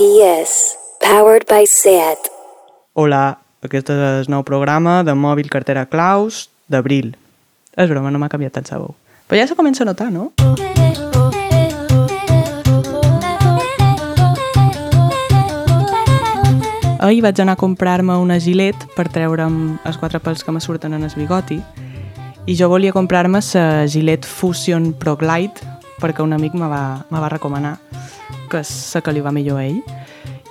PS, powered by SEAT. Hola, aquest és el nou programa de mòbil cartera claus d'abril. És broma, no m'ha canviat tant sabó. Però ja se comença a notar, no? Ahir vaig anar a comprar-me una gilet per treure'm els quatre pèls que me surten en el bigoti i jo volia comprar-me la gilet Fusion Pro Glide perquè un amic me va, me va recomanar que la que li va millor a ell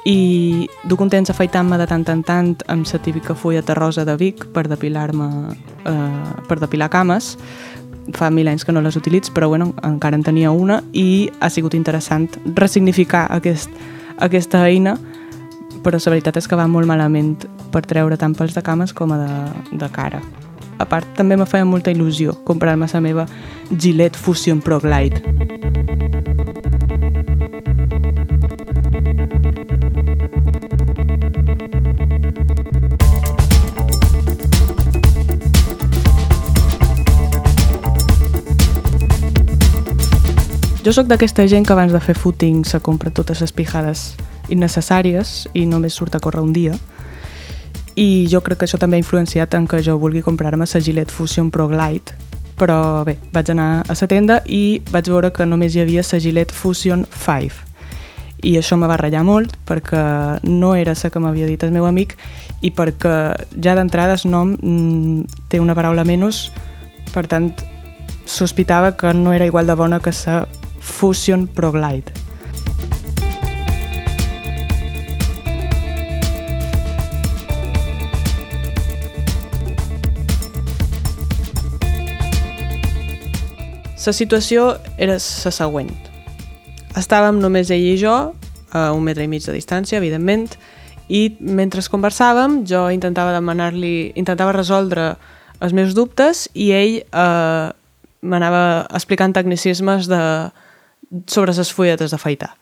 i duc un temps afaitant-me de tant en tant amb la típica fulla terrosa de Vic per depilar-me eh, per depilar cames fa mil anys que no les utilitzo però bueno, encara en tenia una i ha sigut interessant resignificar aquest, aquesta eina però la veritat és que va molt malament per treure tant pels de cames com a de, de cara. A part, també me feia molta il·lusió comprar-me la meva Gillette Fusion Pro Glide. Jo sóc d'aquesta gent que abans de fer footing se compra totes les pijades innecessàries i només surt a córrer un dia. I jo crec que això també ha influenciat en que jo vulgui comprar-me la Gillette Fusion Pro Glide. Però bé, vaig anar a la tenda i vaig veure que només hi havia la Gillette Fusion 5. I això me va ratllar molt perquè no era la que m'havia dit el meu amic i perquè ja d'entrada el nom mm, té una paraula menys, per tant sospitava que no era igual de bona que la Fusion Pro Glide. La situació era la següent. Estàvem només ell i jo, a un metre i mig de distància, evidentment, i mentre conversàvem jo intentava demanar-li, intentava resoldre els meus dubtes i ell eh, m'anava explicant tecnicismes de, sobre les fulletes d'afaitar.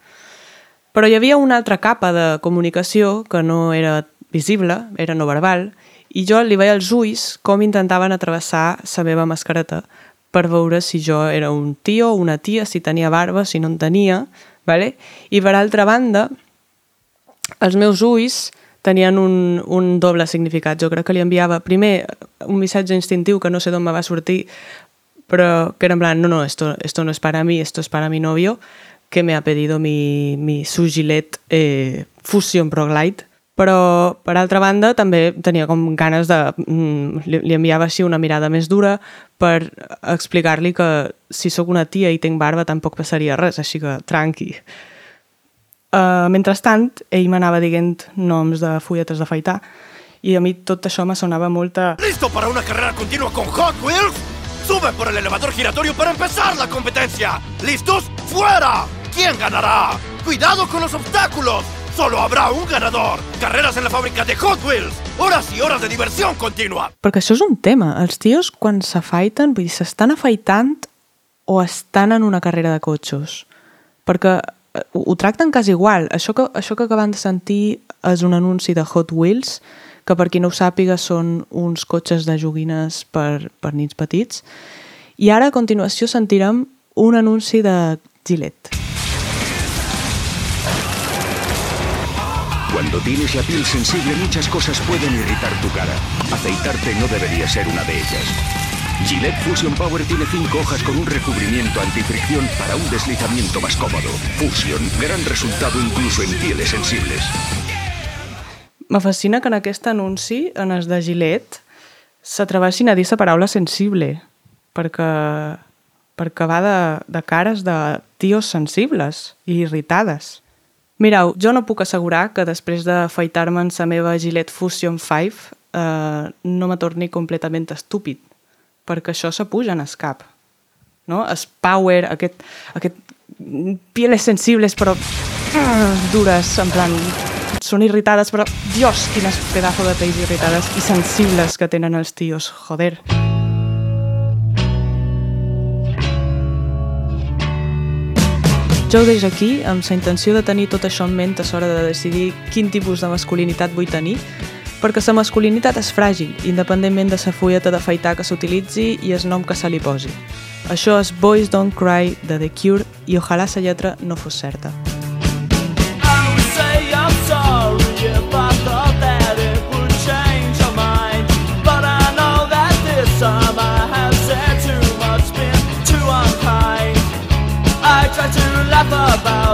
Però hi havia una altra capa de comunicació que no era visible, era no verbal, i jo li veia els ulls com intentaven atravessar la meva mascareta per veure si jo era un tio o una tia, si tenia barba, si no en tenia, vale? i per altra banda, els meus ulls tenien un, un doble significat. Jo crec que li enviava primer un missatge instintiu que no sé d'on me va sortir, però que era en plan, no, no, esto, esto no es para mí, esto es para mi novio, que me ha pedido mi, mi su Gillette eh, Fusion Pro Glide, però per altra banda també tenia com ganes de... Mm, li, li enviava així una mirada més dura per explicar-li que si sóc una tia i tinc barba tampoc passaria res, així que tranqui. Uh, mentrestant, ell m'anava dient noms de fulletes d'afaitar i a mi tot això me sonava molta... ¿Listo para una carrera continua con Hot Wheels? ¡Sube por el elevador giratorio para empezar la competencia! ¿Listos? ¡Fuera! ¿Quién ganará? ¡Cuidado con los obstáculos! ¡Solo habrá un ganador! ¡Carreras en la fábrica de Hot Wheels! ¡Horas y horas de diversión continua! Perquè això és un tema. Els tios, quan s'afaiten, vull dir, s'estan afaitant o estan en una carrera de cotxos? Perquè eh, ho, ho tracten quasi igual. Això que, això que acabem de sentir és un anunci de Hot Wheels, que per qui no ho sàpiga són uns cotxes de joguines per, per nits petits. I ara, a continuació, sentirem un anunci de Gillette. Cuando tienes la piel sensible muchas cosas pueden irritar tu cara. Afeitarte no debería ser una de ellas. Gillette Fusion Power tiene cinco hojas con un recubrimiento antifricción para un deslizamiento más cómodo. Fusion, gran resultado incluso en pieles sensibles. Me fascina que en aquest anunci, en els de Gillette, s'atreveixin a dir la paraula sensible, perquè, perquè va de, de cares de tios sensibles i irritades. Mireu, jo no puc assegurar que després d'afaitar-me en la meva Gillette Fusion 5 eh, no me torni completament estúpid, perquè això s'apuja en el cap. No? Es power, aquest, aquest pieles sensibles però uh, dures, en plan són irritades, però dios, quines pedazo de pells irritades i sensibles que tenen els tios, joder. Jo ho deixo aquí, amb la intenció de tenir tot això en ment a l'hora de decidir quin tipus de masculinitat vull tenir, perquè la masculinitat és fràgil, independentment de la fulleta d'afaitar que s'utilitzi i el nom que se li posi. Això és Boys Don't Cry de The Cure i ojalà la lletra no fos certa. I try to laugh about.